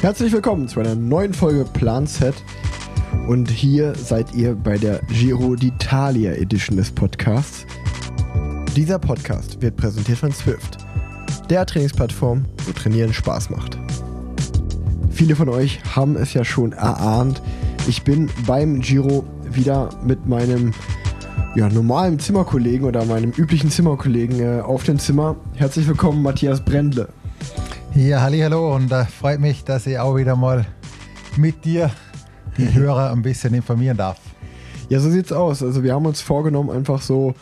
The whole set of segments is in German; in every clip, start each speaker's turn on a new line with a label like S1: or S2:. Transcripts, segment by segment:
S1: Herzlich willkommen zu einer neuen Folge Plan Set. Und hier seid ihr bei der Giro d'Italia Edition des Podcasts. Dieser Podcast wird präsentiert von Swift, der Trainingsplattform, wo Trainieren Spaß macht. Viele von euch haben es ja schon erahnt. Ich bin beim Giro wieder mit meinem ja, normalen Zimmerkollegen oder meinem üblichen Zimmerkollegen äh, auf dem Zimmer. Herzlich willkommen, Matthias Brendle.
S2: Ja, halli, hallo und äh, freut mich, dass ich auch wieder mal mit dir die Hörer ein bisschen informieren darf.
S1: Ja, so sieht's aus. Also wir haben uns vorgenommen, einfach so,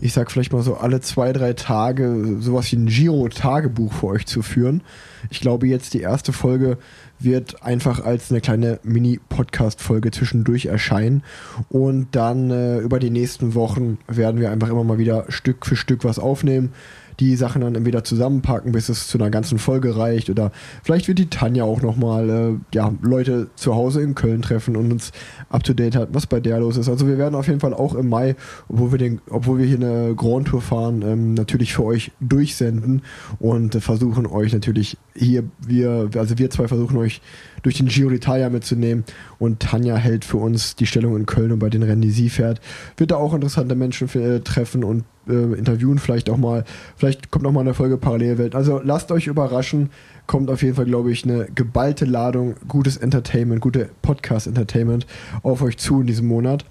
S1: ich sag vielleicht mal so alle zwei, drei Tage sowas wie ein Giro-Tagebuch für euch zu führen. Ich glaube, jetzt die erste Folge wird einfach als eine kleine Mini-Podcast-Folge zwischendurch erscheinen. Und dann äh, über die nächsten Wochen werden wir einfach immer mal wieder Stück für Stück was aufnehmen die Sachen dann entweder zusammenpacken, bis es zu einer ganzen Folge reicht. Oder vielleicht wird die Tanja auch nochmal äh, ja, Leute zu Hause in Köln treffen und uns up to date hat, was bei der los ist. Also wir werden auf jeden Fall auch im Mai, obwohl wir, den, obwohl wir hier eine Grand Tour fahren, ähm, natürlich für euch durchsenden und versuchen euch natürlich hier, wir, also wir zwei versuchen euch durch den Giro d'Italia mitzunehmen und Tanja hält für uns die Stellung in Köln und bei den Rennen, die sie fährt, wird da auch interessante Menschen äh, treffen und äh, interviewen, vielleicht auch mal, vielleicht kommt noch mal eine Folge Parallelwelt. Also lasst euch überraschen, kommt auf jeden Fall, glaube ich, eine geballte Ladung gutes Entertainment, gute Podcast-Entertainment auf euch zu in diesem Monat.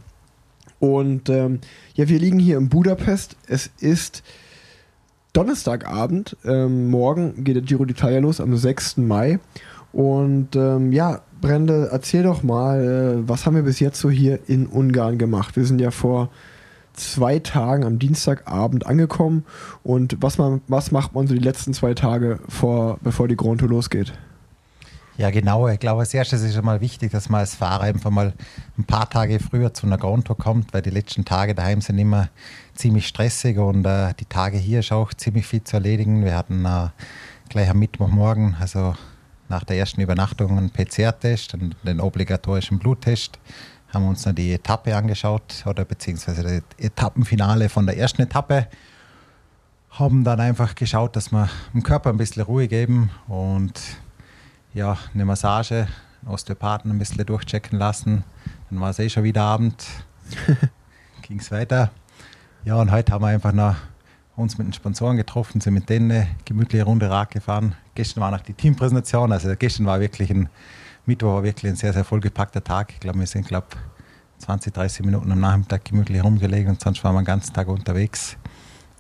S1: Und ähm, ja, wir liegen hier in Budapest. Es ist Donnerstagabend. Ähm, morgen geht der Giro d'Italia los am 6. Mai. Und ähm, ja, Brende, erzähl doch mal, äh, was haben wir bis jetzt so hier in Ungarn gemacht? Wir sind ja vor zwei Tagen am Dienstagabend angekommen. Und was, man, was macht man so die letzten zwei Tage, vor, bevor die Grand Tour losgeht?
S2: Ja, genau. Ich glaube, als erstes ist es mal wichtig, dass man als Fahrer einfach mal ein paar Tage früher zu einer Grand Tour kommt, weil die letzten Tage daheim sind immer ziemlich stressig und äh, die Tage hier ist auch ziemlich viel zu erledigen. Wir hatten äh, gleich am Mittwochmorgen, also nach der ersten Übernachtung, einen PCR-Test, den obligatorischen Bluttest haben uns dann die Etappe angeschaut oder beziehungsweise das Etappenfinale von der ersten Etappe. Haben dann einfach geschaut, dass wir dem Körper ein bisschen Ruhe geben und ja, eine Massage, einen Osteopathen ein bisschen durchchecken lassen. Dann war es eh schon wieder Abend. Ging es weiter. Ja, und heute haben wir einfach noch uns mit den Sponsoren getroffen, sind mit denen eine gemütliche Runde Rad gefahren. Gestern war noch die Teampräsentation, also gestern war wirklich ein Mittwoch war wirklich ein sehr, sehr vollgepackter Tag. Ich glaube, wir sind, glaube 20, 30 Minuten am Nachmittag gemütlich rumgelegen und sonst waren wir den ganzen Tag unterwegs.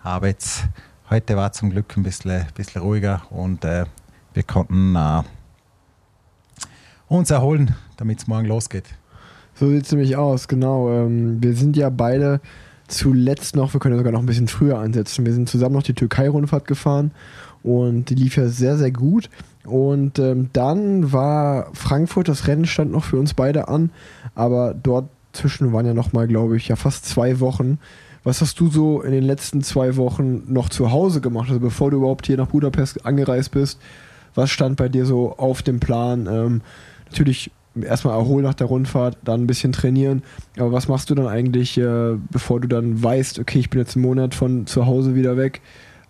S2: Aber jetzt, heute war zum Glück ein bisschen, bisschen ruhiger und äh, wir konnten äh, uns erholen, damit es morgen losgeht.
S1: So sieht es nämlich aus, genau. Ähm, wir sind ja beide zuletzt noch, wir können ja sogar noch ein bisschen früher ansetzen. Wir sind zusammen noch die Türkei-Rundfahrt gefahren und die lief ja sehr, sehr gut. Und ähm, dann war Frankfurt, das Rennen stand noch für uns beide an, aber dort zwischen waren ja nochmal, glaube ich, ja fast zwei Wochen. Was hast du so in den letzten zwei Wochen noch zu Hause gemacht, also bevor du überhaupt hier nach Budapest angereist bist? Was stand bei dir so auf dem Plan? Ähm, natürlich erstmal erholen nach der Rundfahrt, dann ein bisschen trainieren. Aber was machst du dann eigentlich, äh, bevor du dann weißt, okay, ich bin jetzt einen Monat von zu Hause wieder weg?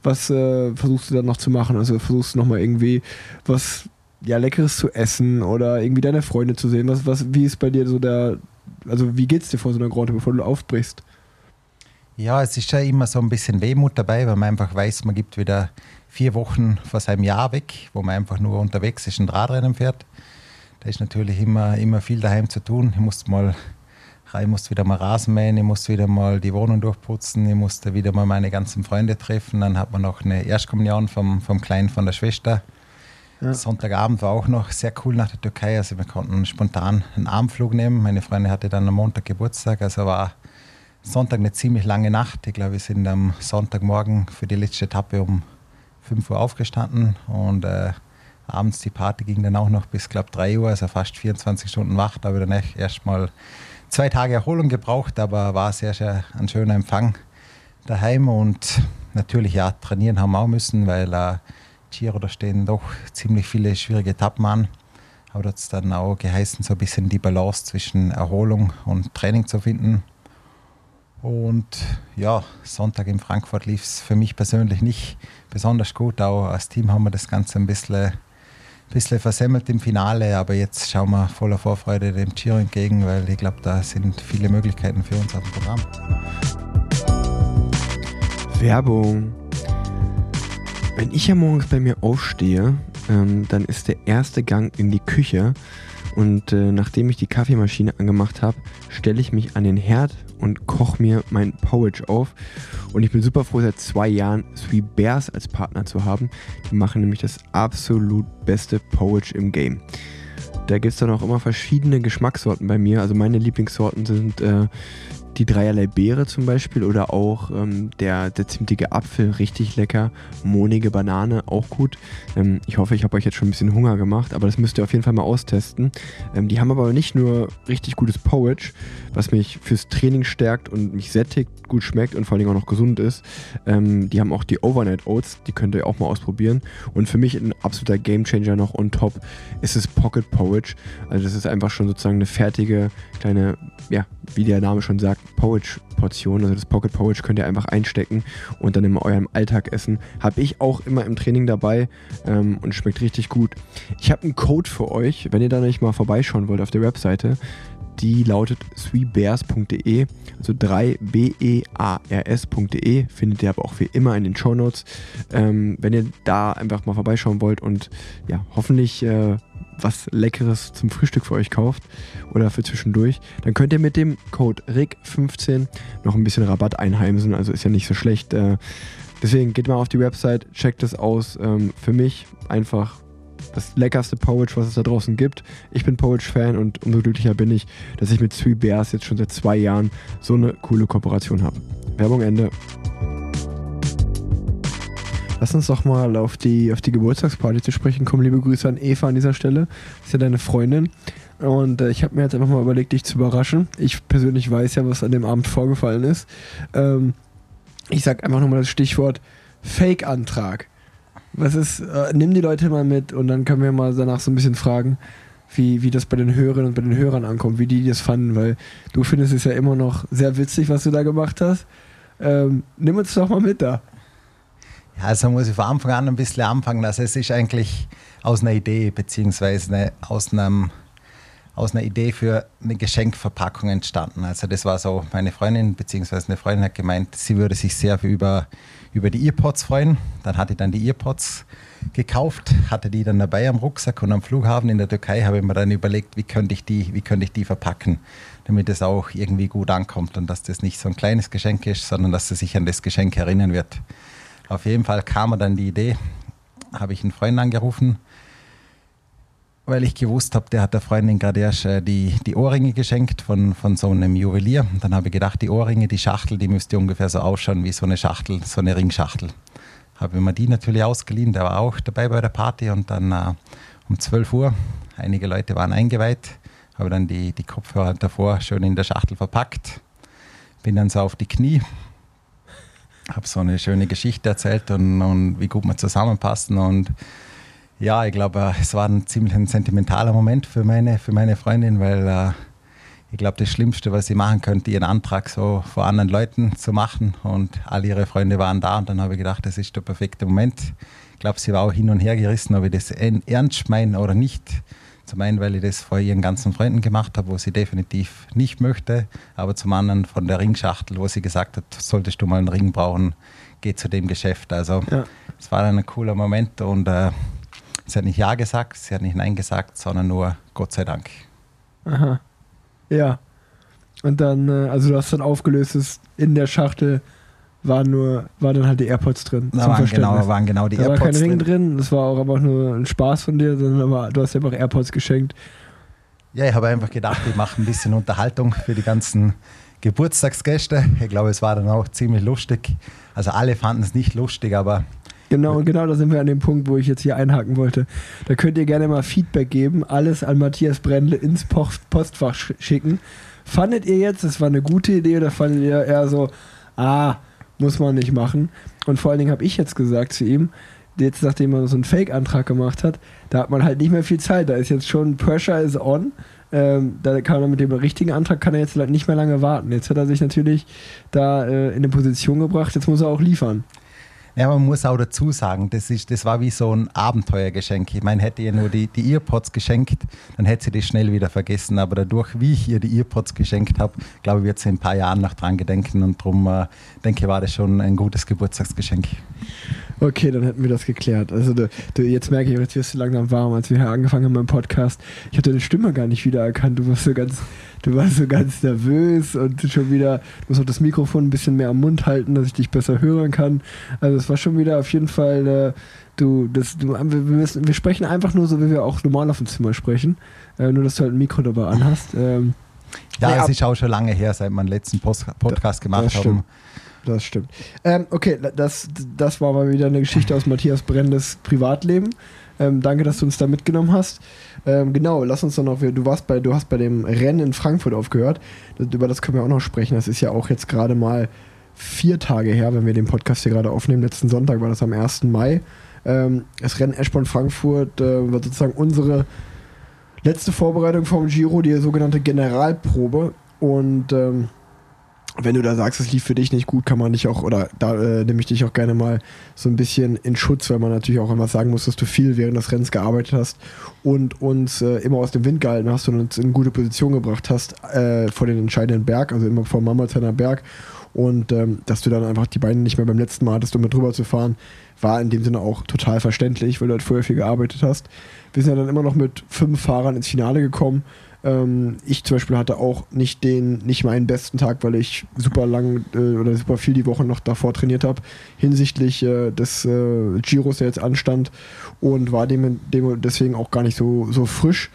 S1: Was äh, versuchst du dann noch zu machen? Also versuchst du nochmal irgendwie was ja, Leckeres zu essen oder irgendwie deine Freunde zu sehen? Was, was, wie ist bei dir so der, also wie geht's dir vor so einer Grotte, bevor du aufbrichst?
S2: Ja, es ist ja immer so ein bisschen Wehmut dabei, weil man einfach weiß, man gibt wieder vier Wochen vor seinem Jahr weg, wo man einfach nur unterwegs ist und Radrennen fährt. Da ist natürlich immer, immer viel daheim zu tun. Ich muss mal ich musste wieder mal Rasen mähen, ich musste wieder mal die Wohnung durchputzen, ich musste wieder mal meine ganzen Freunde treffen. Dann hat man noch eine Erstkommunion vom, vom Kleinen von der Schwester. Ja. Sonntagabend war auch noch sehr cool nach der Türkei. Also wir konnten spontan einen Armflug nehmen. Meine Freundin hatte dann am Montag Geburtstag, also war Sonntag eine ziemlich lange Nacht. Ich glaube, wir sind am Sonntagmorgen für die letzte Etappe um 5 Uhr aufgestanden und äh, abends die Party ging dann auch noch bis, glaube 3 Uhr, also fast 24 Stunden wach. Da habe ich dann echt erstmal zwei Tage Erholung gebraucht, aber war sehr, sehr ein schöner Empfang daheim und natürlich ja, trainieren haben wir auch müssen, weil äh, Giro, da stehen doch ziemlich viele schwierige Etappen an. Aber da hat dann auch geheißen, so ein bisschen die Balance zwischen Erholung und Training zu finden. Und ja, Sonntag in Frankfurt lief es für mich persönlich nicht besonders gut. Auch als Team haben wir das Ganze ein bisschen bisschen versemmelt im Finale, aber jetzt schauen wir voller Vorfreude dem Giro entgegen, weil ich glaube, da sind viele Möglichkeiten für uns auf dem Programm.
S1: Werbung. Wenn ich ja morgens bei mir aufstehe, ähm, dann ist der erste Gang in die Küche und äh, nachdem ich die Kaffeemaschine angemacht habe, stelle ich mich an den Herd und koche mir mein Powage auf. Und ich bin super froh, seit zwei Jahren Sweet Bears als Partner zu haben. Die machen nämlich das absolut beste Powage im Game. Da gibt es dann auch immer verschiedene Geschmackssorten bei mir. Also meine Lieblingssorten sind äh, die dreierlei Beere zum Beispiel oder auch ähm, der, der zimtige Apfel, richtig lecker. Mohnige Banane, auch gut. Ähm, ich hoffe, ich habe euch jetzt schon ein bisschen Hunger gemacht, aber das müsst ihr auf jeden Fall mal austesten. Ähm, die haben aber nicht nur richtig gutes Porridge, was mich fürs Training stärkt und mich sättigt, gut schmeckt und vor allem auch noch gesund ist. Ähm, die haben auch die Overnight Oats, die könnt ihr auch mal ausprobieren. Und für mich ein absoluter Gamechanger noch on top ist es Pocket Porridge. Also das ist einfach schon sozusagen eine fertige kleine, ja, wie der Name schon sagt, Porridge-Portion. Also das Pocket Porridge könnt ihr einfach einstecken und dann in eurem Alltag essen. Habe ich auch immer im Training dabei ähm, und schmeckt richtig gut. Ich habe einen Code für euch, wenn ihr da nicht mal vorbeischauen wollt auf der Webseite. Die lautet sweetbears.de, also 3bears.de, findet ihr aber auch wie immer in den Show Notes. Ähm, wenn ihr da einfach mal vorbeischauen wollt und ja, hoffentlich äh, was Leckeres zum Frühstück für euch kauft oder für zwischendurch, dann könnt ihr mit dem Code RIG15 noch ein bisschen Rabatt einheimsen. Also ist ja nicht so schlecht. Äh, deswegen geht mal auf die Website, checkt es aus. Ähm, für mich einfach das leckerste Porridge, was es da draußen gibt. Ich bin Porridge-Fan und umso glücklicher bin ich, dass ich mit Three Bears jetzt schon seit zwei Jahren so eine coole Kooperation habe. Werbung Ende. Lass uns doch mal auf die, auf die Geburtstagsparty zu sprechen kommen. Liebe Grüße an Eva an dieser Stelle. Ist ja deine Freundin. Und äh, ich habe mir jetzt einfach mal überlegt, dich zu überraschen. Ich persönlich weiß ja, was an dem Abend vorgefallen ist. Ähm, ich sag einfach nochmal das Stichwort Fake-Antrag. Was ist, äh, nimm die Leute mal mit und dann können wir mal danach so ein bisschen fragen, wie, wie das bei den Hörerinnen und bei den Hörern ankommt, wie die das fanden, weil du findest es ja immer noch sehr witzig, was du da gemacht hast. Ähm, nimm uns doch mal mit da.
S2: Ja, also muss ich von Anfang an ein bisschen anfangen. Also es ist eigentlich aus einer Idee, beziehungsweise aus, einem, aus einer Idee für eine Geschenkverpackung entstanden. Also das war so, meine Freundin, beziehungsweise eine Freundin hat gemeint, sie würde sich sehr über, über die Earpods freuen. Dann hatte ich dann die Earpods gekauft, hatte die dann dabei am Rucksack und am Flughafen in der Türkei habe ich mir dann überlegt, wie könnte ich die, wie könnte ich die verpacken, damit es auch irgendwie gut ankommt und dass das nicht so ein kleines Geschenk ist, sondern dass sie sich an das Geschenk erinnern wird. Auf jeden Fall kam mir dann die Idee, habe ich einen Freund angerufen, weil ich gewusst habe, der hat der Freundin gerade erst äh, die, die Ohrringe geschenkt von, von so einem Juwelier. Und dann habe ich gedacht, die Ohrringe, die Schachtel, die müsste ungefähr so ausschauen wie so eine Schachtel, so eine Ringschachtel. Habe mir die natürlich ausgeliehen, der war auch dabei bei der Party und dann äh, um 12 Uhr, einige Leute waren eingeweiht, habe dann die, die Kopfhörer davor schön in der Schachtel verpackt, bin dann so auf die Knie, habe so eine schöne Geschichte erzählt und, und wie gut wir zusammenpassen. Und ja, ich glaube, es war ein ziemlich ein sentimentaler Moment für meine, für meine Freundin, weil äh, ich glaube, das Schlimmste, was sie machen könnte, ihren Antrag so vor anderen Leuten zu machen. Und all ihre Freunde waren da und dann habe ich gedacht, das ist der perfekte Moment. Ich glaube, sie war auch hin und her gerissen, ob ich das ernst meine oder nicht. Zum einen, weil ich das vor ihren ganzen Freunden gemacht habe, wo sie definitiv nicht möchte, aber zum anderen von der Ringschachtel, wo sie gesagt hat, solltest du mal einen Ring brauchen, geh zu dem Geschäft. Also ja. es war dann ein cooler Moment und äh, sie hat nicht Ja gesagt, sie hat nicht Nein gesagt, sondern nur Gott sei Dank.
S1: Aha. Ja. Und dann, äh, also du hast dann aufgelöst, ist in der Schachtel waren nur, waren dann halt die AirPods drin.
S2: Da waren genau, waren genau die
S1: da
S2: AirPods
S1: war kein Ring drin. Das war auch einfach nur ein Spaß von dir, sondern aber du hast einfach AirPods geschenkt.
S2: Ja, ich habe einfach gedacht, ich mache ein bisschen Unterhaltung für die ganzen Geburtstagsgäste. Ich glaube, es war dann auch ziemlich lustig. Also alle fanden es nicht lustig, aber
S1: Genau, und genau da sind wir an dem Punkt, wo ich jetzt hier einhaken wollte. Da könnt ihr gerne mal Feedback geben, alles an Matthias Brendle ins Postfach schicken. Fandet ihr jetzt, das war eine gute Idee oder fandet ihr eher so, ah, muss man nicht machen. Und vor allen Dingen habe ich jetzt gesagt zu ihm, jetzt nachdem man so einen Fake-Antrag gemacht hat, da hat man halt nicht mehr viel Zeit. Da ist jetzt schon Pressure is on. Ähm, da kann er mit dem richtigen Antrag kann er jetzt halt nicht mehr lange warten. Jetzt hat er sich natürlich da äh, in eine Position gebracht, jetzt muss er auch liefern.
S2: Ja, man muss auch dazu sagen, das, ist, das war wie so ein Abenteuergeschenk. Ich meine, hätte ihr nur die, die Earpods geschenkt, dann hätte sie das schnell wieder vergessen. Aber dadurch, wie ich ihr die Earpods geschenkt habe, glaube ich, wird sie in ein paar Jahren noch dran gedenken. Und darum äh, denke ich, war das schon ein gutes Geburtstagsgeschenk.
S1: Okay, dann hätten wir das geklärt. Also du, du, jetzt merke ich, jetzt wirst du langsam warm, als wir hier angefangen haben beim Podcast. Ich hatte deine Stimme gar nicht wiedererkannt. Du warst so ganz, du warst so ganz nervös und schon wieder, du musst auch das Mikrofon ein bisschen mehr am Mund halten, dass ich dich besser hören kann. Also es war schon wieder auf jeden Fall, äh, du, das, du, wir, müssen, wir sprechen einfach nur so, wie wir auch normal auf dem Zimmer sprechen. Äh, nur, dass du halt ein Mikro dabei anhast. Ähm,
S2: ja, es ist auch schon lange her, seit wir den letzten Post Podcast gemacht haben.
S1: Das stimmt. Ähm, okay, das, das war mal wieder eine Geschichte aus Matthias Brennendes Privatleben. Ähm, danke, dass du uns da mitgenommen hast. Ähm, genau, lass uns doch noch, du warst bei, du hast bei dem Rennen in Frankfurt aufgehört. Das, über das können wir auch noch sprechen. Das ist ja auch jetzt gerade mal vier Tage her, wenn wir den Podcast hier gerade aufnehmen. Letzten Sonntag war das am 1. Mai. Ähm, das Rennen Eschborn Frankfurt äh, war sozusagen unsere letzte Vorbereitung vom Giro, die sogenannte Generalprobe. Und ähm, wenn du da sagst, es lief für dich nicht gut, kann man dich auch, oder da äh, nehme ich dich auch gerne mal so ein bisschen in Schutz, weil man natürlich auch immer sagen muss, dass du viel während des Rennens gearbeitet hast und uns äh, immer aus dem Wind gehalten hast und uns in gute Position gebracht hast äh, vor den entscheidenden Berg, also immer vor Mammerzeiner Berg. Und ähm, dass du dann einfach die Beine nicht mehr beim letzten Mal hattest, um mit drüber zu fahren, war in dem Sinne auch total verständlich, weil du halt vorher viel gearbeitet hast. Wir sind ja dann immer noch mit fünf Fahrern ins Finale gekommen ähm, ich zum Beispiel hatte auch nicht den, nicht meinen besten Tag, weil ich super lang äh, oder super viel die Woche noch davor trainiert habe, hinsichtlich äh, des äh, Giros, der jetzt anstand und war dem, dem deswegen auch gar nicht so, so frisch.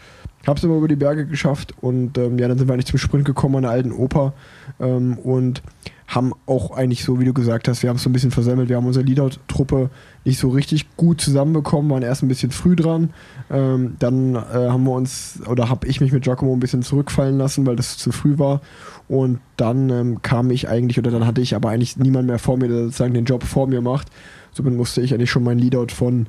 S1: Hab's aber über die Berge geschafft und ähm, ja, dann sind wir eigentlich zum Sprint gekommen an der alten Oper ähm, und haben auch eigentlich so, wie du gesagt hast, wir haben es so ein bisschen versemmelt. Wir haben unsere Leadout-Truppe nicht so richtig gut zusammenbekommen, waren erst ein bisschen früh dran. Ähm, dann äh, haben wir uns, oder habe ich mich mit Giacomo ein bisschen zurückfallen lassen, weil das zu früh war. Und dann ähm, kam ich eigentlich, oder dann hatte ich aber eigentlich niemand mehr vor mir, der sozusagen den Job vor mir macht. Somit musste ich eigentlich schon mein Leadout von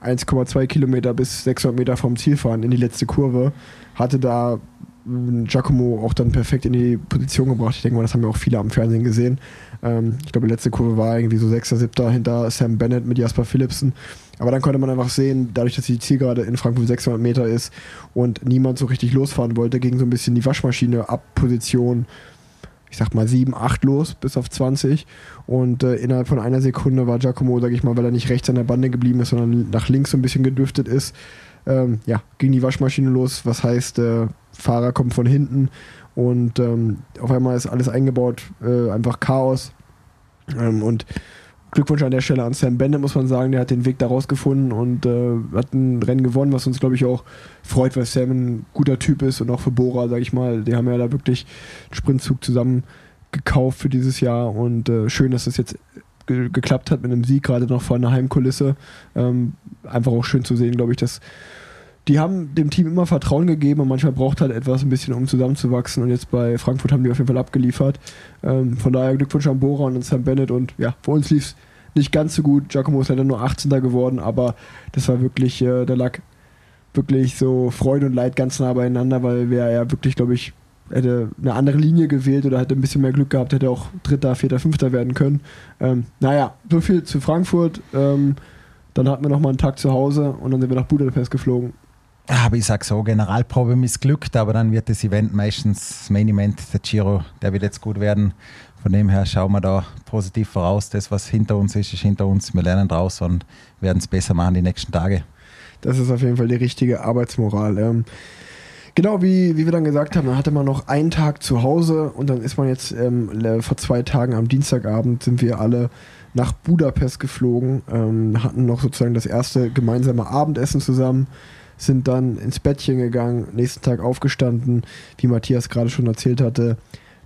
S1: 1,2 Kilometer bis 600 Meter vom Ziel fahren in die letzte Kurve. Hatte da Giacomo auch dann perfekt in die Position gebracht. Ich denke mal, das haben wir auch viele am Fernsehen gesehen. Ähm, ich glaube, die letzte Kurve war irgendwie so 6., 7. hinter Sam Bennett mit Jasper Philipsen. Aber dann konnte man einfach sehen, dadurch, dass die Zielgerade in Frankfurt 600 Meter ist und niemand so richtig losfahren wollte, ging so ein bisschen die Waschmaschine ab Position, ich sag mal 7, 8 los bis auf 20. Und äh, innerhalb von einer Sekunde war Giacomo, sag ich mal, weil er nicht rechts an der Bande geblieben ist, sondern nach links so ein bisschen gedüftet ist, ähm, ja, ging die Waschmaschine los. Was heißt, äh, Fahrer kommt von hinten und ähm, auf einmal ist alles eingebaut, äh, einfach Chaos. Ähm, und Glückwunsch an der Stelle an Sam Bennett, muss man sagen, der hat den Weg daraus gefunden und äh, hat ein Rennen gewonnen, was uns, glaube ich, auch freut, weil Sam ein guter Typ ist und auch für Bora, sage ich mal, die haben ja da wirklich einen Sprintzug zusammen gekauft für dieses Jahr und äh, schön, dass das jetzt ge geklappt hat mit einem Sieg, gerade noch vor einer Heimkulisse. Ähm, einfach auch schön zu sehen, glaube ich, dass die haben dem Team immer Vertrauen gegeben und manchmal braucht halt etwas ein bisschen, um zusammenzuwachsen. Und jetzt bei Frankfurt haben die auf jeden Fall abgeliefert. Ähm, von daher Glückwunsch an Bora und an Sam Bennett. Und ja, für uns lief es nicht ganz so gut. Giacomo ist leider nur 18. geworden, aber das war wirklich, äh, da lag wirklich so Freude und Leid ganz nah beieinander, weil wer ja wirklich, glaube ich, hätte eine andere Linie gewählt oder hätte ein bisschen mehr Glück gehabt, hätte auch Dritter, Vierter, Fünfter werden können. Ähm, naja, so viel zu Frankfurt. Ähm, dann hatten wir nochmal einen Tag zu Hause und dann sind wir nach Budapest geflogen.
S2: Aber ich sage so, Generalprobe missglückt, aber dann wird das Event meistens, das Main Event, der Giro, der wird jetzt gut werden. Von dem her schauen wir da positiv voraus. Das, was hinter uns ist, ist hinter uns. Wir lernen draus und werden es besser machen die nächsten Tage.
S1: Das ist auf jeden Fall die richtige Arbeitsmoral. Ähm, genau wie, wie wir dann gesagt haben, dann hatte man noch einen Tag zu Hause und dann ist man jetzt ähm, vor zwei Tagen am Dienstagabend sind wir alle nach Budapest geflogen, ähm, hatten noch sozusagen das erste gemeinsame Abendessen zusammen sind dann ins Bettchen gegangen, nächsten Tag aufgestanden, wie Matthias gerade schon erzählt hatte.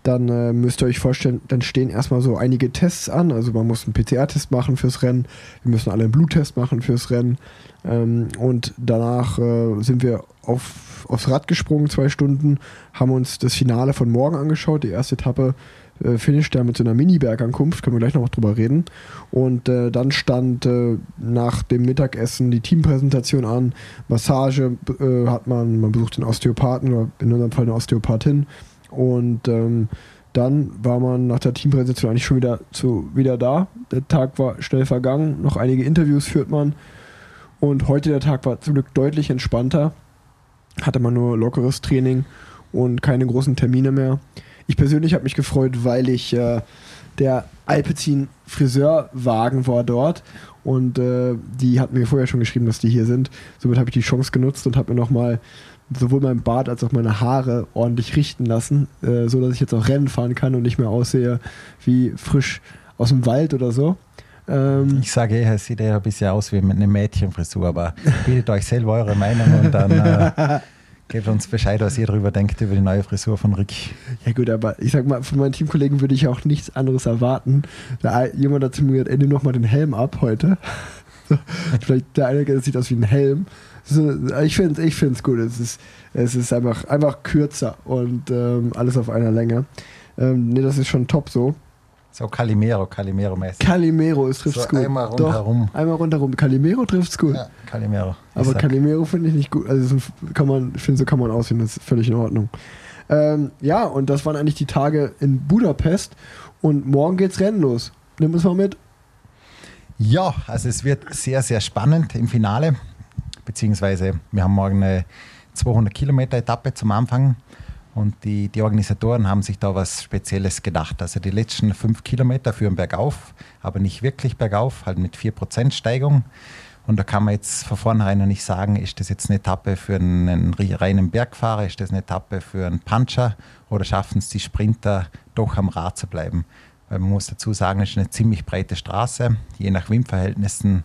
S1: Dann äh, müsst ihr euch vorstellen, dann stehen erstmal so einige Tests an. Also man muss einen PCR-Test machen fürs Rennen, wir müssen alle einen Bluttest machen fürs Rennen. Ähm, und danach äh, sind wir auf, aufs Rad gesprungen, zwei Stunden, haben uns das Finale von morgen angeschaut, die erste Etappe äh, finisht er mit so einer Mini-Bergankunft, können wir gleich noch drüber reden. Und äh, dann stand äh, nach dem Mittagessen die Teampräsentation an, Massage äh, hat man, man besucht den Osteopathen oder in unserem Fall eine Osteopathin und ähm, Dann war man nach der Teampräsentation eigentlich schon wieder, zu, wieder da. Der Tag war schnell vergangen, noch einige Interviews führt man. Und heute der Tag war zum Glück deutlich entspannter. Hatte man nur lockeres Training und keine großen Termine mehr. Ich persönlich habe mich gefreut, weil ich äh, der Alpecin Friseurwagen war dort und äh, die hatten mir vorher schon geschrieben, dass die hier sind. Somit habe ich die Chance genutzt und habe mir nochmal sowohl mein Bart als auch meine Haare ordentlich richten lassen, äh, so dass ich jetzt auch Rennen fahren kann und nicht mehr aussehe wie frisch aus dem Wald oder so.
S2: Ähm, ich sage eher, es sieht eher ein bisschen aus wie mit einer Mädchenfrisur, aber bildet euch selber eure Meinung und dann äh, gebt uns Bescheid, was ihr darüber denkt, über die neue Frisur von Rick.
S1: Ja gut, aber ich sag mal, von meinen Teamkollegen würde ich auch nichts anderes erwarten. Da jemand dazu mir gesagt, ey, nimm noch mal den Helm ab heute. Vielleicht der eine sieht aus wie ein Helm. Ich finde es ich gut. Es ist, es ist einfach, einfach kürzer und ähm, alles auf einer Länge. Ähm, ne, das ist schon top so.
S2: So Calimero, Calimero-mäßig.
S1: Calimero, es trifft
S2: so
S1: gut.
S2: Einmal rundherum.
S1: Einmal rundherum. Calimero trifft es gut. Ja,
S2: Calimero.
S1: Aber Calimero finde ich nicht gut. Also kann man, ich finde, so kann man aussehen, das ist völlig in Ordnung. Ähm, ja, und das waren eigentlich die Tage in Budapest. Und morgen geht's Rennen los. Nimm uns mal mit.
S2: Ja, also es wird sehr, sehr spannend im Finale. Beziehungsweise wir haben morgen eine 200 Kilometer Etappe zum Anfang. Und die, die Organisatoren haben sich da was Spezielles gedacht. Also die letzten fünf Kilometer führen bergauf, aber nicht wirklich bergauf, halt mit 4% Steigung. Und da kann man jetzt von vornherein noch nicht sagen, ist das jetzt eine Etappe für einen reinen Bergfahrer, ist das eine Etappe für einen Puncher oder schaffen es die Sprinter doch am Rad zu bleiben. Weil man muss dazu sagen, es ist eine ziemlich breite Straße. Je nach Windverhältnissen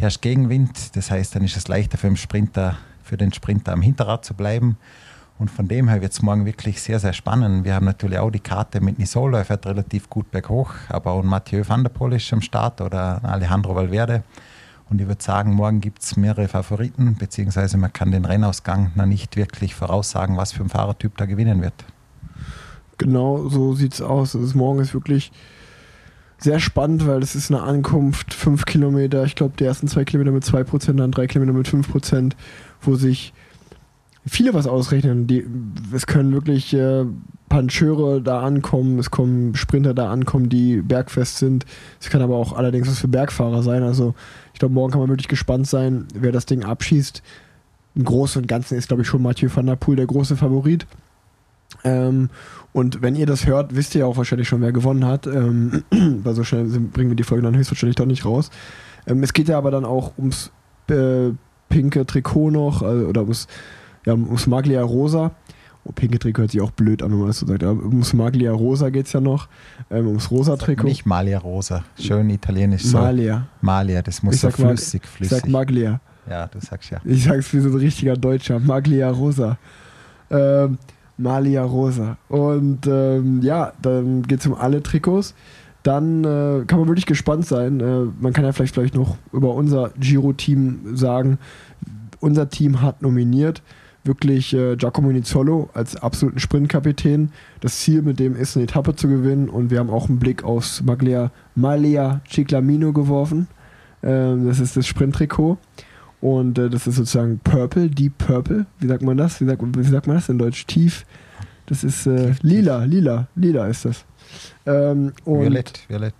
S2: herrscht Gegenwind. Das heißt, dann ist es leichter für den Sprinter, für den Sprinter am Hinterrad zu bleiben. Und von dem her wird es morgen wirklich sehr, sehr spannend. Wir haben natürlich auch die Karte mit Nisolo, er fährt relativ gut berghoch, aber auch Mathieu van der Poel ist am Start oder Alejandro Valverde. Und ich würde sagen, morgen gibt es mehrere Favoriten, beziehungsweise man kann den Rennausgang noch nicht wirklich voraussagen, was für ein Fahrertyp da gewinnen wird.
S1: Genau so sieht es aus. Also morgen ist wirklich sehr spannend, weil es ist eine Ankunft, fünf Kilometer, ich glaube die ersten zwei Kilometer mit 2%, dann drei Kilometer mit 5%, wo sich viele was ausrechnen. Die, es können wirklich äh, Pancheure da ankommen, es kommen Sprinter da ankommen, die bergfest sind. Es kann aber auch allerdings was für Bergfahrer sein. Also ich glaube, morgen kann man wirklich gespannt sein, wer das Ding abschießt. Im Großen und Ganzen ist, glaube ich, schon Mathieu van der Poel der große Favorit. Ähm, und wenn ihr das hört, wisst ihr auch wahrscheinlich schon, wer gewonnen hat. Ähm, weil so schnell bringen wir die Folge dann höchstwahrscheinlich doch nicht raus. Ähm, es geht ja aber dann auch ums äh, pinke Trikot noch, also, oder ums ja, ums Maglia Rosa. Oh, pinke Trikot hört sich auch blöd an, wenn man das so sagt. Aber ums Maglia Rosa geht es ja noch. Ähm, ums rosa Trikot.
S2: Nicht Malia Rosa. Schön italienisch. So.
S1: Malia.
S2: Malia, das muss ich so flüssig, flüssig.
S1: Ich sag Maglia.
S2: Ja, du sagst ja.
S1: Ich sag's wie so ein richtiger Deutscher. Maglia Rosa. Ähm, Malia Rosa. Und ähm, ja, dann geht es um alle Trikots. Dann äh, kann man wirklich gespannt sein. Äh, man kann ja vielleicht, vielleicht noch über unser Giro-Team sagen. Unser Team hat nominiert wirklich äh, Giacomo Nizzolo als absoluten Sprintkapitän. Das Ziel mit dem ist, eine Etappe zu gewinnen und wir haben auch einen Blick aufs Maglia Malia Ciclamino geworfen. Ähm, das ist das Sprinttrikot und äh, das ist sozusagen Purple, Deep Purple. Wie sagt man das? Wie sagt, wie sagt man das in Deutsch? Tief. Das ist äh, lila, lila, lila ist das.
S2: Ähm, violett, violett.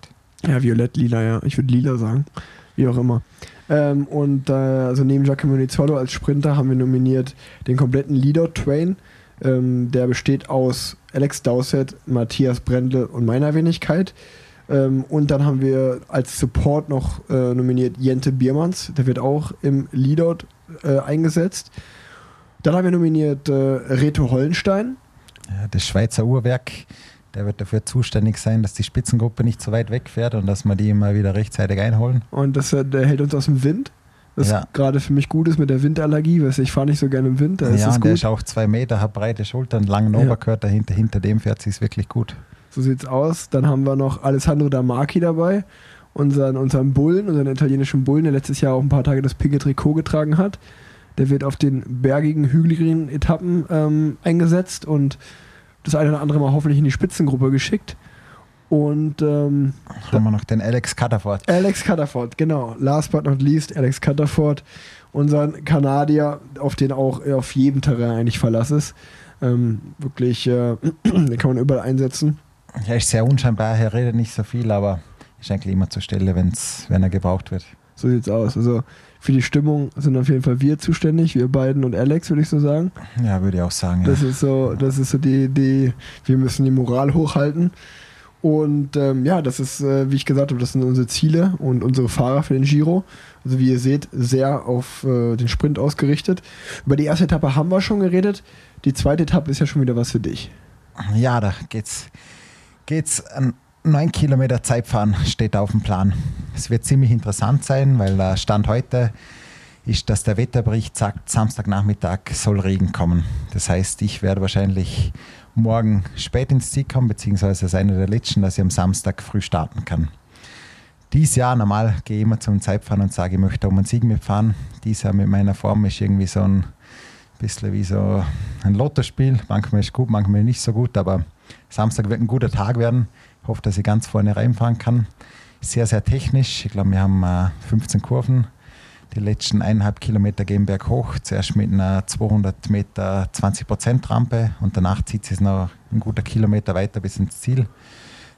S1: Ja, violett, lila, ja. Ich würde lila sagen. Wie auch immer. Ähm, und äh, also neben Giacomo Nizzolo als Sprinter haben wir nominiert den kompletten Leader Train. Ähm, der besteht aus Alex Dowsett, Matthias Brendle und meiner Wenigkeit. Ähm, und dann haben wir als Support noch äh, nominiert Jente Biermanns. Der wird auch im Leadout äh, eingesetzt. Dann haben wir nominiert äh, Reto Hollenstein.
S2: Ja, das Schweizer Uhrwerk der wird dafür zuständig sein, dass die Spitzengruppe nicht so weit wegfährt und dass wir die immer wieder rechtzeitig einholen.
S1: Und das, der hält uns aus dem Wind. Was ja. gerade für mich gut ist mit der Windallergie, weil ich fahre nicht so gerne im Wind.
S2: Da ja, ist und der ist auch zwei Meter, hat breite Schultern, langen ja. Oberkörper dahinter. Hinter dem fährt sich wirklich gut.
S1: So sieht's aus. Dann haben wir noch Alessandro Damarchi dabei, unseren, unseren Bullen, unseren italienischen Bullen, der letztes Jahr auch ein paar Tage das pinke Trikot getragen hat. Der wird auf den bergigen, hügeligen Etappen ähm, eingesetzt und das eine oder andere Mal hoffentlich in die Spitzengruppe geschickt. Und ähm,
S2: haben wir noch den Alex Cutterford.
S1: Alex Cutterford, genau. Last but not least, Alex Cutterford, unseren Kanadier, auf den auch auf jedem Terrain eigentlich Verlass ist. Ähm, wirklich, äh, den kann man überall einsetzen.
S2: Er ist sehr unscheinbar, er redet nicht so viel, aber ist eigentlich immer zur Stelle, wenn's, wenn er gebraucht wird.
S1: So sieht's aus. Also für die Stimmung sind auf jeden Fall wir zuständig, wir beiden und Alex, würde ich so sagen.
S2: Ja, würde ich auch sagen.
S1: Das
S2: ja.
S1: ist so, das ist so die, die, wir müssen die Moral hochhalten. Und ähm, ja, das ist, äh, wie ich gesagt habe, das sind unsere Ziele und unsere Fahrer für den Giro. Also wie ihr seht, sehr auf äh, den Sprint ausgerichtet. Über die erste Etappe haben wir schon geredet. Die zweite Etappe ist ja schon wieder was für dich.
S2: Ja, da geht's, geht's an neun Kilometer Zeitfahren steht auf dem Plan. Es wird ziemlich interessant sein, weil der Stand heute ist, dass der Wetterbericht sagt, Samstagnachmittag soll Regen kommen. Das heißt, ich werde wahrscheinlich morgen spät ins Ziel kommen, beziehungsweise als einer der letzten, dass ich am Samstag früh starten kann. Dies Jahr normal gehe ich immer zum Zeitfahren und sage, ich möchte um einen Sieg mitfahren. Dies Jahr mit meiner Form ist irgendwie so ein bisschen wie so ein Lottospiel. Manchmal ist gut, manchmal nicht so gut, aber Samstag wird ein guter Tag werden. Ich hoffe, dass ich ganz vorne reinfahren kann. Sehr, sehr technisch. Ich glaube, wir haben äh, 15 Kurven. Die letzten eineinhalb Kilometer gehen berghoch. Zuerst mit einer 200 Meter 20% Rampe und danach zieht es noch ein guter Kilometer weiter bis ins Ziel.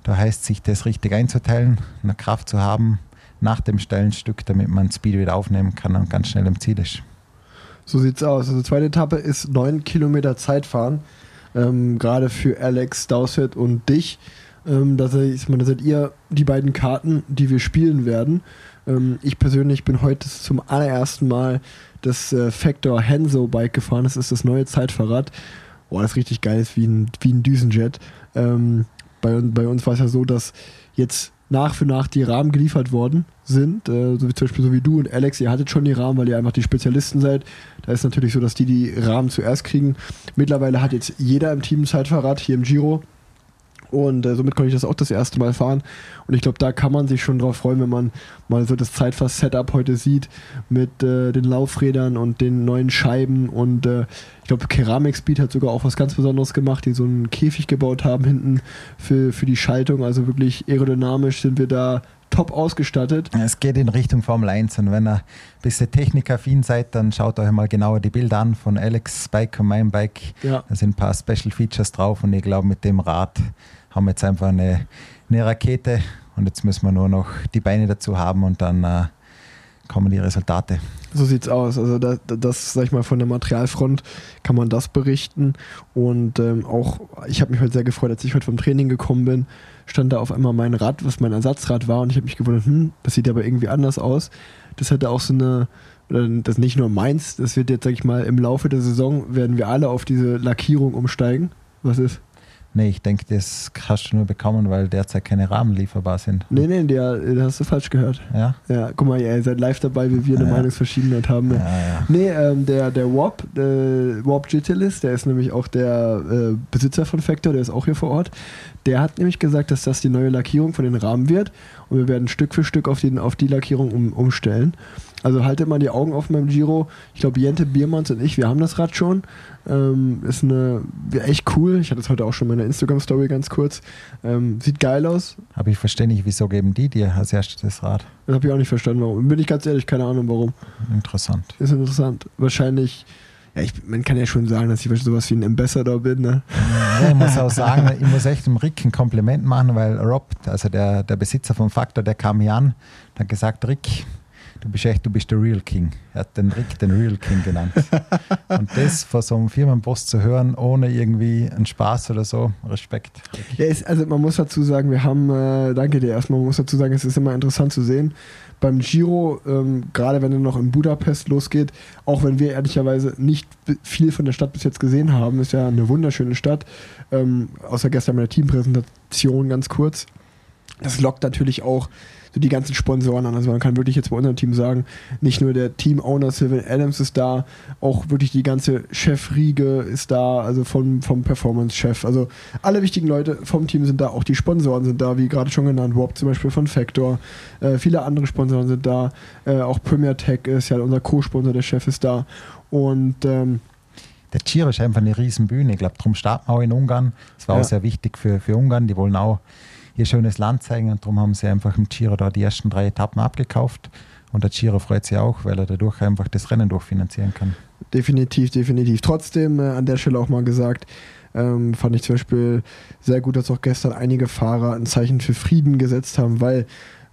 S2: Da heißt sich das richtig einzuteilen, eine Kraft zu haben nach dem steilen Stück, damit man Speed wieder aufnehmen kann und ganz schnell im Ziel ist.
S1: So sieht's aus. Also zweite Etappe ist 9 Kilometer Zeitfahren. Ähm, Gerade für Alex, Dowsett und dich. Ähm, da, seid, da seid ihr die beiden Karten, die wir spielen werden. Ähm, ich persönlich bin heute zum allerersten Mal das äh, Factor Henso Bike gefahren. Das ist das neue Zeitfahrrad. Boah, das ist richtig geil, ist wie ein, wie ein Düsenjet. Ähm, bei, bei uns war es ja so, dass jetzt nach für nach die Rahmen geliefert worden sind. Äh, so wie zum Beispiel so wie du und Alex, ihr hattet schon die Rahmen, weil ihr einfach die Spezialisten seid. Da ist natürlich so, dass die die Rahmen zuerst kriegen. Mittlerweile hat jetzt jeder im Team ein Zeitfahrrad hier im Giro. Und äh, somit konnte ich das auch das erste Mal fahren. Und ich glaube, da kann man sich schon drauf freuen, wenn man mal so das Zeitfass-Setup heute sieht mit äh, den Laufrädern und den neuen Scheiben. Und äh, ich glaube, Keramik Speed hat sogar auch was ganz Besonderes gemacht, die so einen Käfig gebaut haben hinten für, für die Schaltung. Also wirklich aerodynamisch sind wir da top ausgestattet.
S2: Es geht in Richtung Formel 1 und wenn ihr ein bisschen technikaffin seid, dann schaut euch mal genauer die Bilder an von Alex Bike und meinem Bike.
S1: Ja.
S2: Da sind ein paar Special Features drauf und ich glaube, mit dem Rad haben jetzt einfach eine, eine Rakete und jetzt müssen wir nur noch die Beine dazu haben und dann äh, kommen die Resultate.
S1: So sieht's aus. Also das, das, sag ich mal, von der Materialfront kann man das berichten. Und ähm, auch, ich habe mich heute sehr gefreut, als ich heute vom Training gekommen bin, stand da auf einmal mein Rad, was mein Ersatzrad war, und ich habe mich gewundert, hm, das sieht aber irgendwie anders aus. Das hatte auch so eine, oder das nicht nur meins, das wird jetzt, sag ich mal, im Laufe der Saison werden wir alle auf diese Lackierung umsteigen. Was ist?
S2: Nee, ich denke, das hast du nur bekommen, weil derzeit keine Rahmen lieferbar sind.
S1: Nee, nee, der, der hast du falsch gehört.
S2: Ja?
S1: Ja, guck mal, ihr seid live dabei, wie wir eine
S2: Ja.
S1: Meinungsverschiedenheit haben. Ne?
S2: Ja, ja.
S1: Nee, ähm, der, der Warp, äh, Warp Gitalis, der ist nämlich auch der äh, Besitzer von Factor, der ist auch hier vor Ort. Der hat nämlich gesagt, dass das die neue Lackierung von den Rahmen wird und wir werden Stück für Stück auf, den, auf die Lackierung um, umstellen. Also haltet mal die Augen offen beim Giro. Ich glaube, Jente Biermanns und ich, wir haben das Rad schon. Ähm, ist eine echt cool. Ich hatte es heute auch schon in meiner Instagram-Story ganz kurz. Ähm, sieht geil aus.
S2: Aber ich verstehe nicht, wieso geben die dir als erstes das Rad?
S1: Das habe ich auch nicht verstanden, warum. Bin ich ganz ehrlich, keine Ahnung warum.
S2: Interessant.
S1: Ist interessant. Wahrscheinlich, ja, ich, man kann ja schon sagen, dass ich sowas wie ein Ambassador bin, ne?
S2: Ja, ich muss auch sagen, ich muss echt dem Rick ein Kompliment machen, weil Rob, also der, der Besitzer vom Faktor, der kam hier an, hat gesagt, Rick, du bist echt, du bist der Real King. Er hat den Rick den Real King genannt. Und das von so einem Firmenboss zu hören, ohne irgendwie einen Spaß oder so, Respekt.
S1: Ja, ist, also man muss dazu sagen, wir haben, äh, danke dir erstmal, man muss dazu sagen, es ist immer interessant zu sehen. Beim Giro, ähm, gerade wenn er noch in Budapest losgeht, auch wenn wir ehrlicherweise nicht viel von der Stadt bis jetzt gesehen haben, ist ja eine wunderschöne Stadt, ähm, außer gestern bei der Teampräsentation ganz kurz. Das lockt natürlich auch so die ganzen Sponsoren an. Also man kann wirklich jetzt bei unserem Team sagen, nicht nur der Team-Owner Sylvan Adams ist da, auch wirklich die ganze Chefriege ist da, also vom, vom Performance-Chef. Also alle wichtigen Leute vom Team sind da, auch die Sponsoren sind da, wie gerade schon genannt, Rob zum Beispiel von Factor. Äh, viele andere Sponsoren sind da. Äh, auch Premier Tech ist ja unser Co-Sponsor, der Chef ist da. Und ähm,
S2: Der ist einfach eine riesen Bühne. Ich glaube, darum starten wir auch in Ungarn. Das war
S1: Ja.
S2: auch sehr wichtig für, für Ungarn. Die wollen auch ihr schönes Land zeigen und darum haben sie einfach im Giro da die ersten drei Etappen abgekauft. Und der Giro freut sich auch, weil er dadurch einfach das Rennen durchfinanzieren kann.
S1: Definitiv, definitiv. Trotzdem äh, an der Stelle auch mal gesagt, Ähm, fand ich zum Beispiel sehr gut, dass auch gestern einige Fahrer ein Zeichen für Frieden gesetzt haben, weil,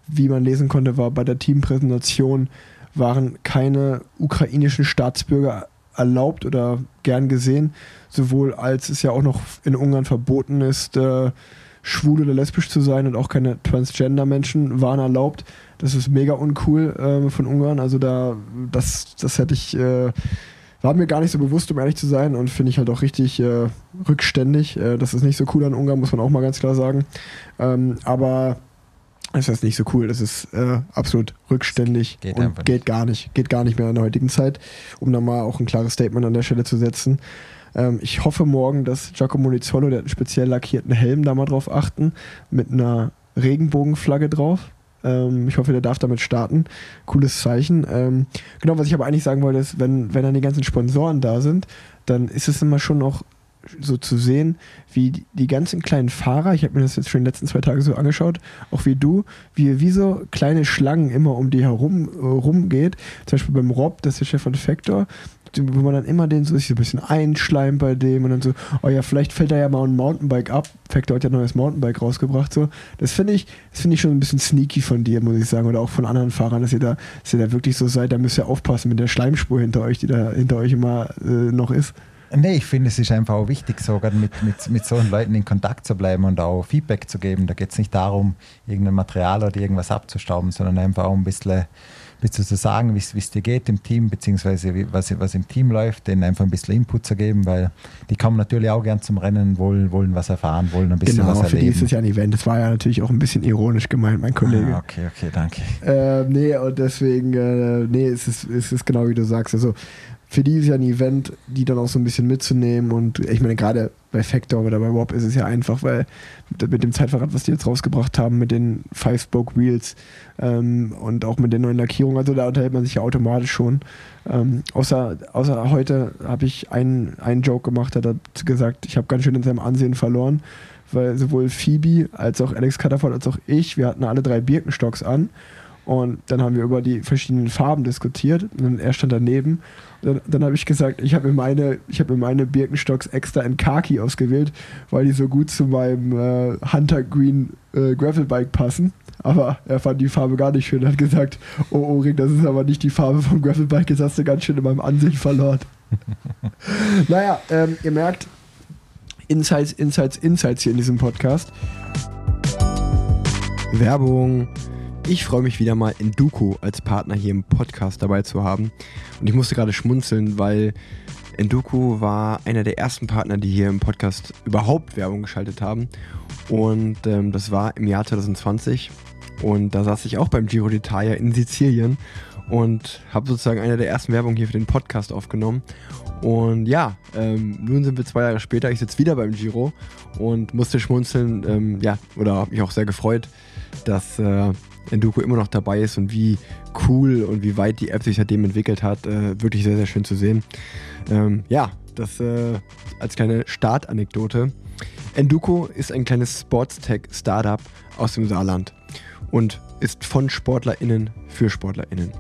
S1: wie man lesen konnte, war bei der Teampräsentation waren keine ukrainischen Staatsbürger erlaubt oder gern gesehen, sowohl als es ja auch noch in Ungarn verboten ist, äh, schwul oder lesbisch zu sein und auch keine Transgender-Menschen waren erlaubt. Das ist mega uncool äh, von Ungarn. Also da, das, das hätte ich, äh, war mir gar nicht so bewusst, um ehrlich zu sein und finde ich halt auch richtig äh, rückständig. Äh, das ist nicht so cool an Ungarn, muss man auch mal ganz klar sagen. Ähm, aber das ist nicht so cool. Das ist äh, absolut rückständig
S2: Geht
S1: und geht gar nicht. Geht gar nicht mehr in der heutigen Zeit, um da mal auch ein klares Statement an der Stelle zu setzen. Ähm, ich hoffe morgen, dass Giacomo Nizzolo, der hat einen speziell lackierten Helm, da mal drauf achten, mit einer Regenbogenflagge drauf. Ähm, ich hoffe, der darf damit starten. Cooles Zeichen. Ähm, genau, was ich aber eigentlich sagen wollte, ist, wenn, wenn dann die ganzen Sponsoren da sind, dann ist es immer schon noch so zu sehen, wie die, die ganzen kleinen Fahrer, ich habe mir das jetzt schon den letzten zwei Tagen so angeschaut, auch wie du, wie, wie so kleine Schlangen immer um die herum äh, rumgeht. Zum Beispiel beim Rob, das ist der Chef von Factor, wo man dann immer den so, ein bisschen einschleimt bei dem und dann so, oh ja, vielleicht fällt da ja mal ein Mountainbike ab. Factor hat ja ein neues Mountainbike rausgebracht. So. Das finde ich, das finde ich schon ein bisschen sneaky von dir, muss ich sagen, oder auch von anderen Fahrern, dass ihr da, dass ihr da wirklich so seid, da müsst ihr aufpassen mit der Schleimspur hinter euch, die da hinter euch immer äh, noch ist.
S2: Nee, ich finde, es ist einfach auch wichtig, sogar mit, mit, mit solchen Leuten in Kontakt zu bleiben und auch Feedback zu geben. Da geht es nicht darum, irgendein Material oder irgendwas abzustauben, sondern einfach auch ein bisschen, bisschen zu sagen, wie es dir geht im Team, beziehungsweise wie, was, was im Team läuft, denen einfach ein bisschen Input zu geben, weil die kommen natürlich auch gern zum Rennen, wollen, wollen was erfahren, wollen ein bisschen
S1: genau,
S2: was
S1: für die
S2: erleben.
S1: ist es ja ein Event. Das war ja natürlich auch ein bisschen ironisch gemeint, mein Kollege.
S2: Ah, okay, okay, danke.
S1: Äh, nee, und deswegen, äh, nee, es ist, es ist genau wie du sagst. Also für die ist ja ein Event, die dann auch so ein bisschen mitzunehmen. Und ich meine, gerade bei Factor oder bei Wob ist es ja einfach, weil mit, dem Zeitverrat, was die jetzt rausgebracht haben, mit den Five-Spoke-Wheels ähm, und auch mit der neuen Lackierung, also da unterhält man sich ja automatisch schon. Ähm, außer, außer heute habe ich einen, einen Joke gemacht, hat gesagt, ich habe ganz schön in seinem Ansehen verloren, weil sowohl Phoebe als auch Alex Catterford als auch ich, wir hatten alle drei Birkenstocks an. Und dann haben wir über die verschiedenen Farben diskutiert. Und er stand daneben. Dann, dann habe ich gesagt, ich habe mir meine, ich habe mir meine Birkenstocks extra in Khaki ausgewählt, weil die so gut zu meinem äh, Hunter Green äh, Gravelbike passen. Aber er fand die Farbe gar nicht schön. Er hat gesagt, oh, oh Rick, das ist aber nicht die Farbe vom Gravelbike. Jetzt hast du ganz schön in meinem Ansehen verloren. naja, ähm, ihr merkt, Insights, Insights, Insights hier in diesem Podcast. Werbung. Ich freue mich wieder mal, Enduko als Partner hier im Podcast dabei zu haben. Und ich musste gerade schmunzeln, weil Enduko war einer der ersten Partner, die hier im Podcast überhaupt Werbung geschaltet haben. Und ähm, das war im Jahr 2020. Und da saß ich auch beim Giro d'Italia in Sizilien und habe sozusagen eine der ersten Werbungen hier für den Podcast aufgenommen. Und ja, ähm, nun sind wir zwei Jahre später. Ich sitze wieder beim Giro und musste schmunzeln, ähm, ja, oder habe mich auch sehr gefreut, dass äh, Enduko immer noch dabei ist und wie cool und wie weit die App sich seitdem entwickelt hat. Äh, wirklich sehr, sehr schön zu sehen. Ähm, ja, das äh, als kleine Startanekdote. Enduko ist ein kleines Sportstech-Startup aus dem Saarland und ist von SportlerInnen für SportlerInnen.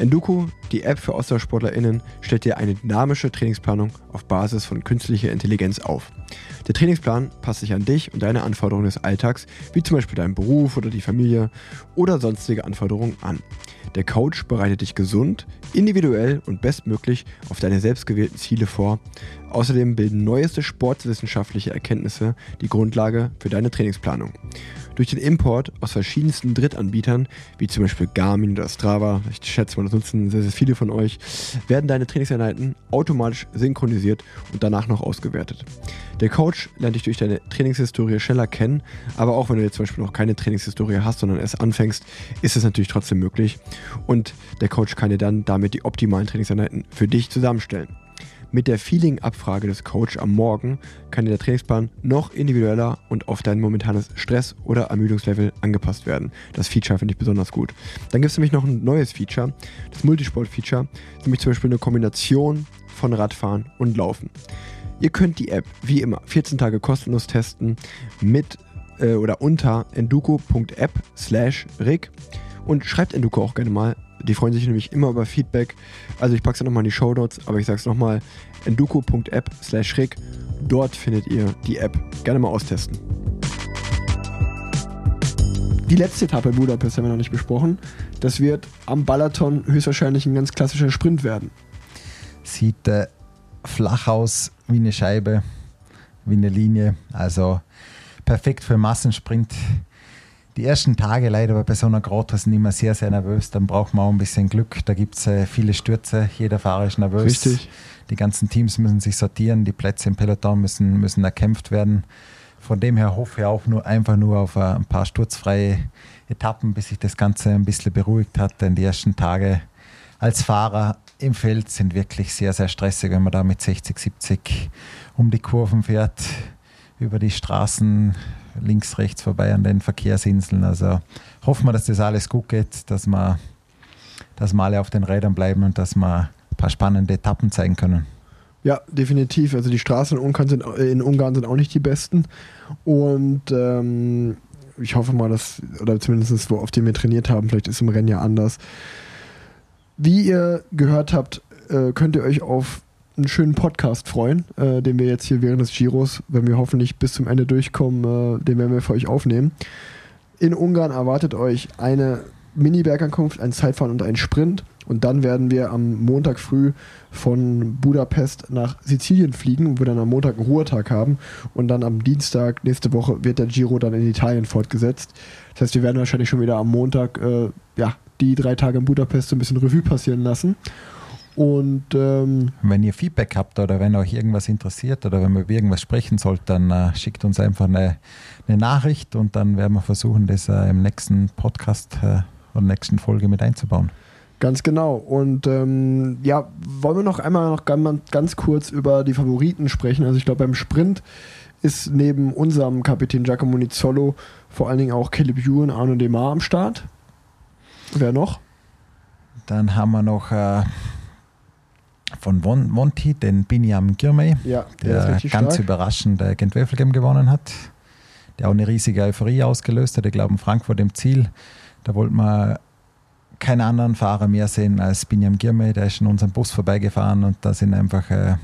S1: Enduko, die App für AusdauersportlerInnen, stellt dir eine dynamische Trainingsplanung auf Basis von künstlicher Intelligenz auf. Der Trainingsplan passt sich an dich und deine Anforderungen des Alltags, wie zum Beispiel deinen Beruf oder die Familie oder sonstige Anforderungen an. Der Coach bereitet dich gesund, individuell und bestmöglich auf deine selbstgewählten Ziele vor. Außerdem bilden neueste sportwissenschaftliche Erkenntnisse die Grundlage für deine Trainingsplanung. Durch den Import aus verschiedensten Drittanbietern, wie zum Beispiel Garmin oder Strava, ich schätze mal, das nutzen sehr, sehr viele von euch, werden deine Trainingseinheiten automatisch synchronisiert und danach noch ausgewertet. Der Coach lernt dich durch deine Trainingshistorie schneller kennen, aber auch wenn du jetzt zum Beispiel noch keine Trainingshistorie hast, sondern erst anfängst, ist es natürlich trotzdem möglich. Und der Coach kann dir dann damit die optimalen Trainingseinheiten für dich zusammenstellen. Mit der Feeling-Abfrage des Coach am Morgen kann der Trainingsplan noch individueller und auf dein momentanes Stress- oder Ermüdungslevel angepasst werden. Das Feature finde ich besonders gut. Dann gibt es nämlich noch ein neues Feature, das Multisport-Feature, nämlich zum Beispiel eine Kombination von Radfahren und Laufen. Ihr könnt die App wie immer 14 Tage kostenlos testen mit äh, oder unter enduko.app slash rig und schreibt Enduko auch gerne mal. Die freuen sich nämlich immer über Feedback. Also ich packe es nochmal in die Show Notes, aber ich sage es nochmal, enduko.app slash rig. Dort findet ihr die App. Gerne mal austesten. Die letzte Etappe Budapest haben wir noch nicht besprochen. Das wird am Balaton höchstwahrscheinlich ein ganz klassischer Sprint werden.
S2: Sieht äh, flach aus wie eine Scheibe, wie eine Linie. Also perfekt für Massensprint. Die ersten Tage leider bei so einer Grotte sind immer sehr, sehr nervös. Dann braucht man auch ein bisschen Glück. Da gibt es äh, viele Stürze. Jeder Fahrer ist nervös.
S1: Richtig.
S2: Die ganzen Teams müssen sich sortieren. Die Plätze im Peloton müssen, müssen erkämpft werden. Von dem her hoffe ich auch nur einfach nur auf ein paar sturzfreie Etappen, bis sich das Ganze ein bisschen beruhigt hat. Denn die ersten Tage als Fahrer im Feld sind wirklich sehr, sehr stressig, wenn man da mit 60, 70 um die Kurven fährt, über die Straßen links, rechts vorbei an den Verkehrsinseln. Also hoffen wir, dass das alles gut geht, dass wir, dass wir alle auf den Rädern bleiben und dass wir ein paar spannende Etappen zeigen können.
S1: Ja, definitiv. Also die Straßen in Ungarn sind, in Ungarn sind auch nicht die besten. Und ähm, ich hoffe mal, dass, oder zumindest wo auf dem wir trainiert haben, vielleicht ist im Rennen ja anders. Wie ihr gehört habt, äh, könnt ihr euch auf einen schönen Podcast freuen, äh, den wir jetzt hier während des Giros, wenn wir hoffentlich bis zum Ende durchkommen, äh, den werden wir für euch aufnehmen. In Ungarn erwartet euch eine Mini-Bergankunft, ein Zeitfahren und ein Sprint. Und dann werden wir am Montag früh von Budapest nach Sizilien fliegen, wo wir dann am Montag einen Ruhetag haben. Und dann am Dienstag nächste Woche wird der Giro dann in Italien fortgesetzt. Das heißt, wir werden wahrscheinlich schon wieder am Montag äh, ja, die drei Tage in Budapest so ein bisschen Revue passieren lassen. Und ähm,
S2: wenn ihr Feedback habt oder wenn euch irgendwas interessiert oder wenn wir über irgendwas sprechen sollt, dann äh, schickt uns einfach eine, eine, Nachricht und dann werden wir versuchen, das äh, im nächsten Podcast äh, oder nächsten Folge mit einzubauen.
S1: Ganz genau. Und ähm, ja, wollen wir noch einmal noch ganz, ganz kurz über die Favoriten sprechen. Also ich glaube, beim Sprint ist neben unserem Kapitän Giacomo Nizzolo vor allen Dingen auch Caleb Ewan, Arno Demar am Start. Wer noch?
S2: Dann haben wir noch von Monty den Binyam Girmay,
S1: ja,
S2: der, der ganz stark. überraschend äh, Gent Wevelgem gewonnen hat, der auch eine riesige Euphorie ausgelöst hat. Ich glaube, in Frankfurt im Ziel, da wollten wir keinen anderen Fahrer mehr sehen als Binyam Girmay, der ist in unserem Bus vorbeigefahren und da sind einfach äh,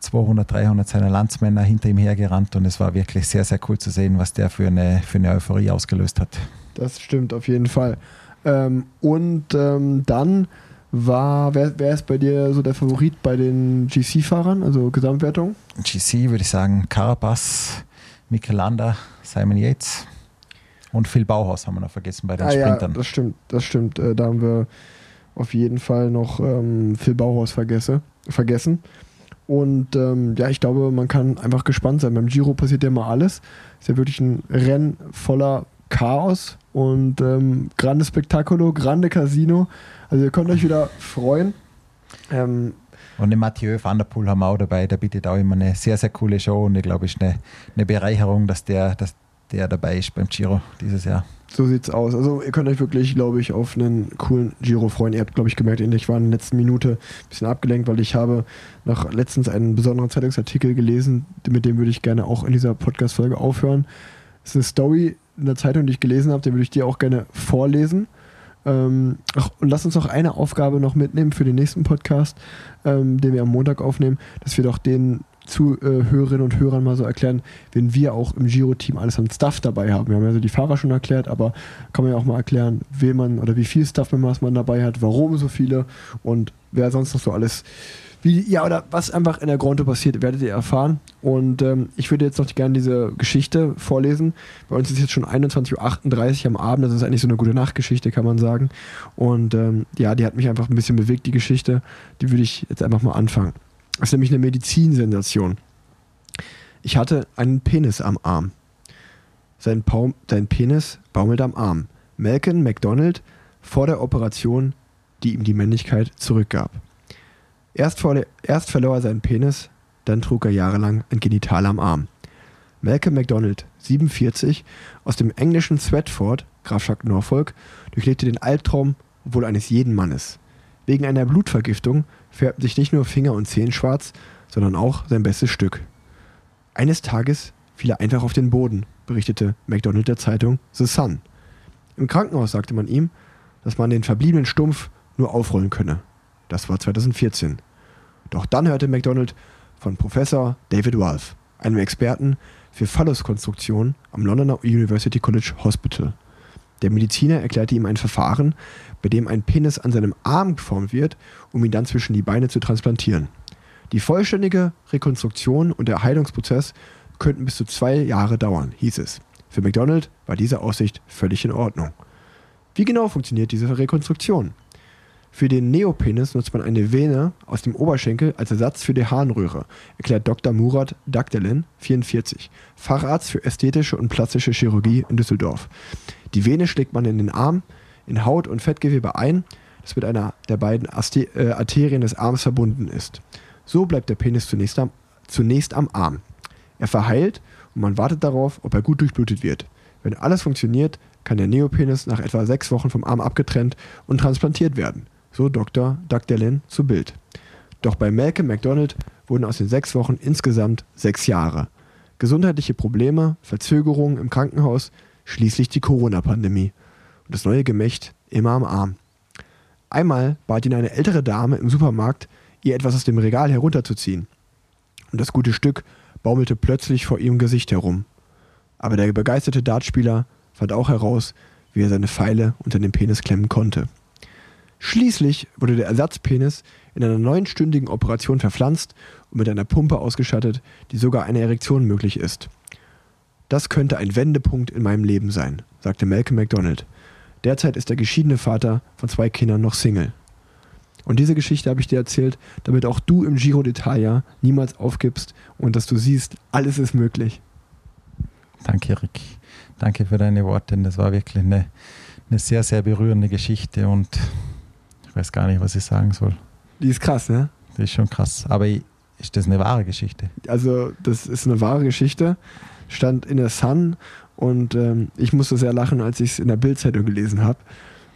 S2: 200, 300 seiner Landsmänner hinter ihm hergerannt und es war wirklich sehr, sehr cool zu sehen, was der für eine, für eine Euphorie ausgelöst hat.
S1: Das stimmt auf jeden Fall. Ähm, und ähm, dann war, wer, wer ist bei dir so der Favorit bei den GC-Fahrern, also Gesamtwertung?
S2: GC würde ich sagen Carapaz, Mikel Landa, Simon Yates und Phil Bauhaus haben wir noch vergessen bei den ah, Sprintern.
S1: Ja, das stimmt, das stimmt. Äh, da haben wir auf jeden Fall noch ähm, Phil Bauhaus vergesse, vergessen. Und ähm, ja, ich glaube, man kann einfach gespannt sein. Beim Giro passiert ja immer alles. Ist ja wirklich ein Rennen voller Chaos und ähm, grande Spektakulo, grande Casino. Also ihr könnt euch wieder freuen.
S2: Ähm, und den Mathieu van der Poel haben wir auch dabei, der bietet auch immer eine sehr, sehr coole Show und ich glaube, es ist eine, eine Bereicherung, dass der, dass der dabei ist beim Giro dieses Jahr.
S1: So sieht's aus. Also ihr könnt euch wirklich, glaube ich, auf einen coolen Giro freuen. Ihr habt, glaube ich, gemerkt, ich war in der letzten Minute ein bisschen abgelenkt, weil ich habe noch letztens einen besonderen Zeitungsartikel gelesen, mit dem würde ich gerne auch in dieser Podcast-Folge aufhören. Es ist eine Story in der Zeitung, die ich gelesen habe, den würde ich dir auch gerne vorlesen. Ähm, ach, und lass uns noch eine Aufgabe noch mitnehmen für den nächsten Podcast, ähm, den wir am Montag aufnehmen, dass wir doch den Zuhörerinnen und Hörern mal so erklären, wenn wir auch im Giro-Team alles an Stuff dabei haben. Wir haben ja so die Fahrer schon erklärt, aber kann man ja auch mal erklären, wen man oder wie viel Stuff-Members man dabei hat, warum so viele und wer sonst noch so alles wie, ja, oder was einfach in der Gronte passiert, werdet ihr erfahren. Und ähm, ich würde jetzt noch gerne diese Geschichte vorlesen. Bei uns ist jetzt schon 21.38 Uhr am Abend. Das ist eigentlich so eine gute Nachtgeschichte, kann man sagen. Und ähm, ja, die hat mich einfach ein bisschen bewegt, die Geschichte. Die würde ich jetzt einfach mal anfangen. Das ist nämlich eine Medizinsensation. Ich hatte einen Penis am Arm. Sein, Paum, sein Penis baumelt am Arm. Malcolm McDonald vor der Operation, die ihm die Männlichkeit zurückgab. Erst, vor, erst verlor er seinen Penis, dann trug er jahrelang ein Genital am Arm. Malcolm MacDonald, 47, aus dem englischen Sweatford, Grafschaft Norfolk, durchlebte den Albtraum wohl eines jeden Mannes. Wegen einer Blutvergiftung färbten sich nicht nur Finger und Zehen schwarz, sondern auch sein bestes Stück. Eines Tages fiel er einfach auf den Boden, berichtete MacDonald der Zeitung The Sun. Im Krankenhaus sagte man ihm, dass man den verbliebenen Stumpf nur aufrollen könne. Das war 2014. Doch dann hörte McDonald von Professor David Wolf, einem Experten für Phalluskonstruktion am Londoner University College Hospital. Der Mediziner erklärte ihm ein Verfahren, bei dem ein Penis an seinem Arm geformt wird, um ihn dann zwischen die Beine zu transplantieren. Die vollständige Rekonstruktion und der Heilungsprozess könnten bis zu zwei Jahre dauern, hieß es. Für McDonald war diese Aussicht völlig in Ordnung. Wie genau funktioniert diese Rekonstruktion? Für den Neopenis nutzt man eine Vene aus dem Oberschenkel als Ersatz für die Harnröhre, erklärt Dr. Murat Dagdelen, 44, Facharzt für ästhetische und plastische Chirurgie in Düsseldorf. Die Vene schlägt man in den Arm, in Haut und Fettgewebe ein, das mit einer der beiden äh, Arterien des Arms verbunden ist. So bleibt der Penis zunächst am, zunächst am Arm. Er verheilt und man wartet darauf, ob er gut durchblutet wird. Wenn alles funktioniert, kann der Neopenis nach etwa sechs Wochen vom Arm abgetrennt und transplantiert werden. So Dr. Dagdelen zu Bild. Doch bei Malcolm McDonald wurden aus den sechs Wochen insgesamt sechs Jahre. Gesundheitliche Probleme, Verzögerungen im Krankenhaus, schließlich die Corona-Pandemie. Und das neue Gemächt immer am Arm. Einmal bat ihn eine ältere Dame im Supermarkt, ihr etwas aus dem Regal herunterzuziehen. Und das gute Stück baumelte plötzlich vor ihrem Gesicht herum. Aber der begeisterte Dartspieler fand auch heraus, wie er seine Pfeile unter den Penis klemmen konnte. Schließlich wurde der Ersatzpenis in einer neunstündigen Operation verpflanzt und mit einer Pumpe ausgestattet, die sogar eine Erektion möglich ist. Das könnte ein Wendepunkt in meinem Leben sein, sagte Malcolm McDonald. Derzeit ist der geschiedene Vater von zwei Kindern noch Single. Und diese Geschichte habe ich dir erzählt, damit auch du im Giro d'Italia niemals aufgibst und dass du siehst, alles ist möglich.
S2: Danke, Rick. Danke für deine Worte. Das war wirklich eine, eine sehr, sehr berührende Geschichte und ich weiß gar nicht, was ich sagen soll.
S1: Die ist krass, ne?
S2: Die ist schon krass. Aber ist das eine wahre Geschichte?
S1: Also, das ist eine wahre Geschichte. Stand in der Sun und ähm, ich musste sehr lachen, als ich es in der Bildzeitung gelesen habe.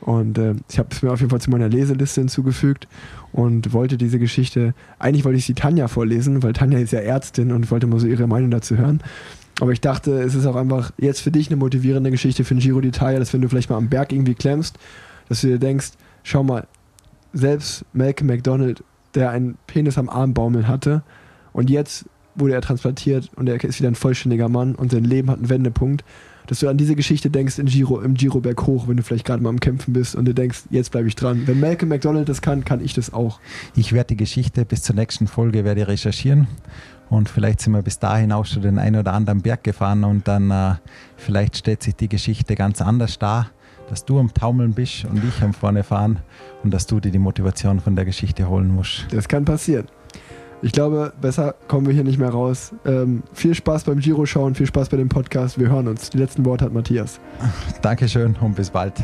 S1: Und äh, ich habe es mir auf jeden Fall zu meiner Leseliste hinzugefügt und wollte diese Geschichte, eigentlich wollte ich sie Tanja vorlesen, weil Tanja ist ja Ärztin und wollte mal so ihre Meinung dazu hören. Aber ich dachte, es ist auch einfach jetzt für dich eine motivierende Geschichte für den Giro d'Italia, dass wenn du vielleicht mal am Berg irgendwie klemmst, dass du dir denkst, schau mal, selbst Malcolm McDonald, der einen Penis am Arm baumeln hatte und jetzt wurde er transplantiert und er ist wieder ein vollständiger Mann und sein Leben hat einen Wendepunkt, dass du an diese Geschichte denkst in Giro, im Giro Berg hoch, wenn du vielleicht gerade mal am Kämpfen bist und du denkst, jetzt bleibe ich dran. Wenn Malcolm McDonald das kann, kann ich das auch.
S2: Ich werde die Geschichte bis zur nächsten Folge werde recherchieren und vielleicht sind wir bis dahin auch schon den einen oder anderen Berg gefahren und dann äh, vielleicht stellt sich die Geschichte ganz anders dar dass du am Taumeln bist und ich am vorne fahren und dass du dir die Motivation von der Geschichte holen musst.
S1: Das kann passieren. Ich glaube, besser kommen wir hier nicht mehr raus. Ähm, viel Spaß beim Giro schauen, viel Spaß bei dem Podcast. Wir hören uns. Die letzten Worte hat Matthias.
S2: Dankeschön und bis bald.